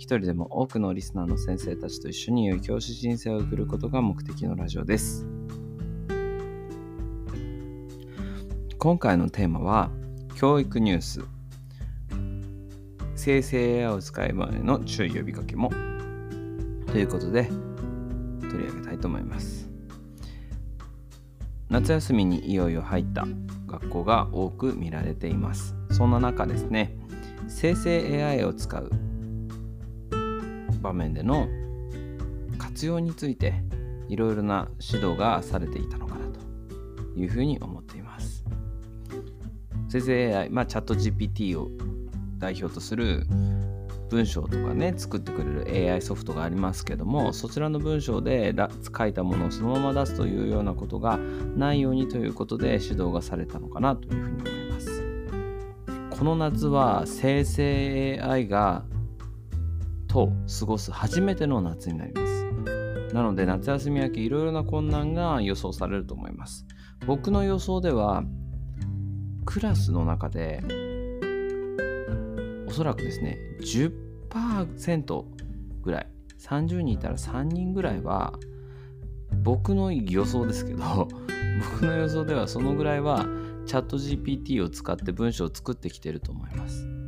一人でも多くのリスナーの先生たちと一緒に良い教師人生を送ることが目的のラジオです。今回のテーマは、教育ニュース。生成 AI を使いまでの注意呼びかけも。ということで取り上げたいと思います。夏休みにいよいよ入った学校が多く見られています。そんな中ですね生成 AI を使う場面での活用についていろいろな指導がされていたのかなというふうに思っています。生成 AI、まあ、チャット GPT を代表とする文章とかね作ってくれる AI ソフトがありますけどもそちらの文章で書いたものをそのまま出すというようなことがないようにということで指導がされたのかなというふうに思います。この夏は生成 AI がと過ごす初めての夏になります。なので夏休み明けいろいろな困難が予想されると思います。僕の予想ではクラスの中でおそらくですね10%ぐらい30人いたら3人ぐらいは僕の予想ですけど 僕の予想ではそのぐらいはチャット GPT を使って文章を作ってきてると思います。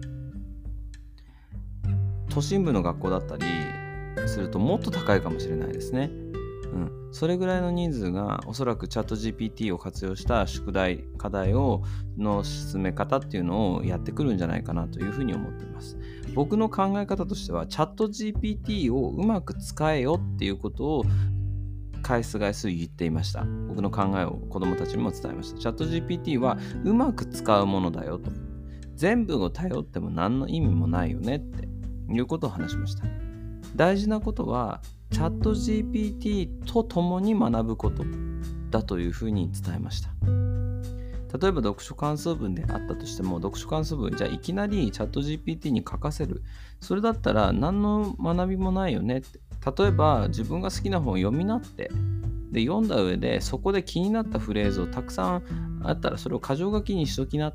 都心部の学校だったりするともっと高いかもしれないですね。うん、それぐらいの人数がおそらくチャット GPT を活用した宿題課題をの進め方っていうのをやってくるんじゃないかなというふうに思っています。僕の考え方としてはチャット GPT をうまく使えよっていうことを返す返す言っていました。僕の考えを子供たちにも伝えました。チャット GPT はうまく使うものだよと。全部を頼っても何の意味もないよねって。いうことを話しました。大事なことはチャット GPT と共に学ぶことだというふうに伝えました。例えば読書感想文であったとしても読書感想文じゃあいきなりチャット GPT に書かせる。それだったら何の学びもないよねって。例えば自分が好きな本を読みなって。で読んだ上でそこで気になったフレーズをたくさんあったらそれを箇条書きにしときな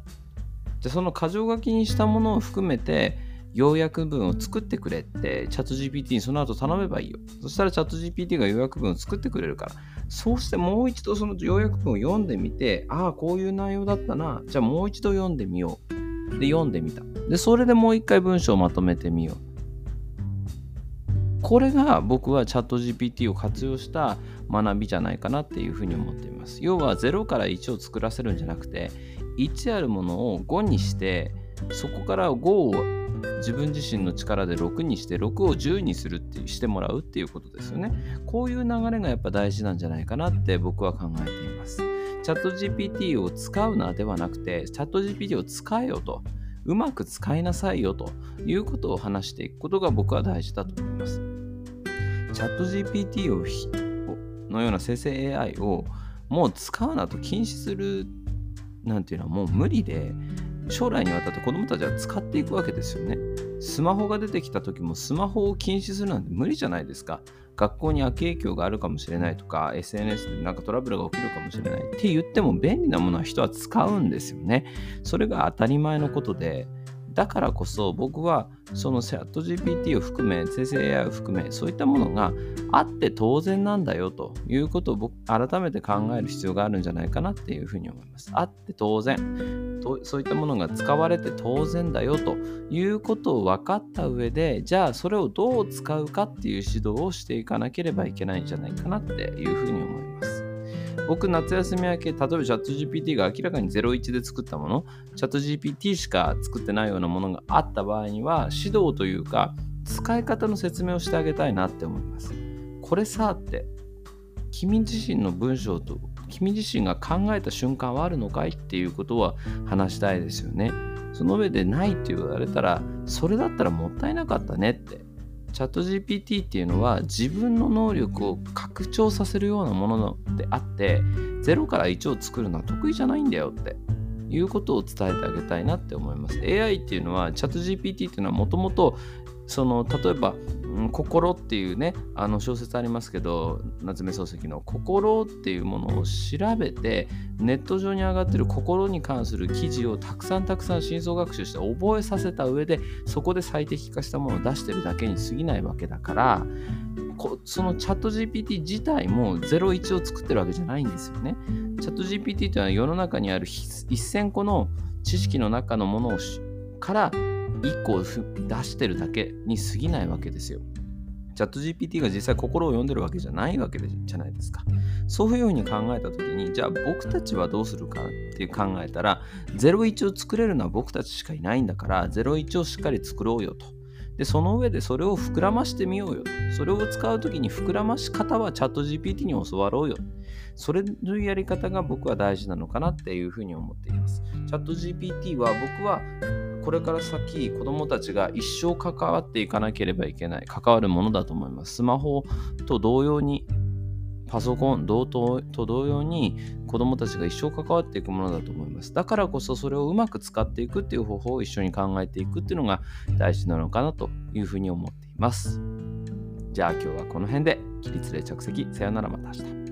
でその箇条書きにしたものを含めて要約文を作ってくれってチャット GPT にその後頼めばいいよ。そしたらチャット GPT が要約文を作ってくれるから。そうしてもう一度その要約文を読んでみて、ああ、こういう内容だったな。じゃあもう一度読んでみよう。で、読んでみた。で、それでもう一回文章をまとめてみよう。これが僕はチャット GPT を活用した学びじゃないかなっていうふうに思っています。要は0から1を作らせるんじゃなくて、1あるものを5にして、そこから5を自分自身の力で6にして6を10にするってしてもらうっていうことですよね。こういう流れがやっぱ大事なんじゃないかなって僕は考えています。チャット GPT を使うなではなくて、チャット GPT を使えよと、うまく使いなさいよということを話していくことが僕は大事だと思います。チャット GPT をのような生成 AI をもう使うなと禁止するなんていうのはもう無理で、将来にわたって子供たちは使っていくわけですよね。スマホが出てきた時もスマホを禁止するなんて無理じゃないですか。学校に悪影響があるかもしれないとか、SNS でなんかトラブルが起きるかもしれないって言っても便利なものは人は使うんですよね。それが当たり前のことで、だからこそ僕はそのチャット GPT を含め生成 AI を含めそういったものがあって当然なんだよということを僕改めて考える必要があるんじゃないかなっていうふうに思います。あって当然そういったものが使われて当然だよということを分かった上でじゃあそれをどう使うかっていう指導をしていかなければいけないんじゃないかなっていうふうに思います。僕、夏休み明け、例えばチャット GPT が明らかに01で作ったもの、チャット GPT しか作ってないようなものがあった場合には、指導というか、使い方の説明をしてあげたいなって思います。これさって、君自身の文章と、君自身が考えた瞬間はあるのかいっていうことは話したいですよね。その上でないって言われたら、それだったらもったいなかったねって。チャット GPT っていうのは自分の能力を拡張させるようなものであって0から1を作るのは得意じゃないんだよっていうことを伝えてあげたいなって思います AI っていうのはチャット GPT っていうのはもともとその例えば「心」っていうねあの小説ありますけど夏目漱石の「心」っていうものを調べてネット上に上がってる心に関する記事をたくさんたくさん真相学習して覚えさせた上でそこで最適化したものを出してるだけに過ぎないわけだからそのチャット GPT 自体も01を作ってるわけじゃないんですよね。チャット GPT というのは世の中にある1000個の知識の中のものをから1個出してるだけに過ぎないわけですよ。チャット GPT が実際心を読んでるわけじゃないわけじゃないですか。そういうふうに考えた時に、じゃあ僕たちはどうするかって考えたら、01を作れるのは僕たちしかいないんだから、01をしっかり作ろうよと。で、その上でそれを膨らましてみようよと。それを使う時に膨らまし方はチャット GPT に教わろうよ。それのやり方が僕は大事なのかなっていうふうに思っています。チャット GPT は僕はこれから先子どもたちが一生関わっていかなければいけない関わるものだと思います。スマホと同様にパソコン同等と同様に子どもたちが一生関わっていくものだと思います。だからこそそれをうまく使っていくっていう方法を一緒に考えていくっていうのが大事なのかなというふうに思っています。じゃあ今日はこの辺で起立例着席。さよならまた明日。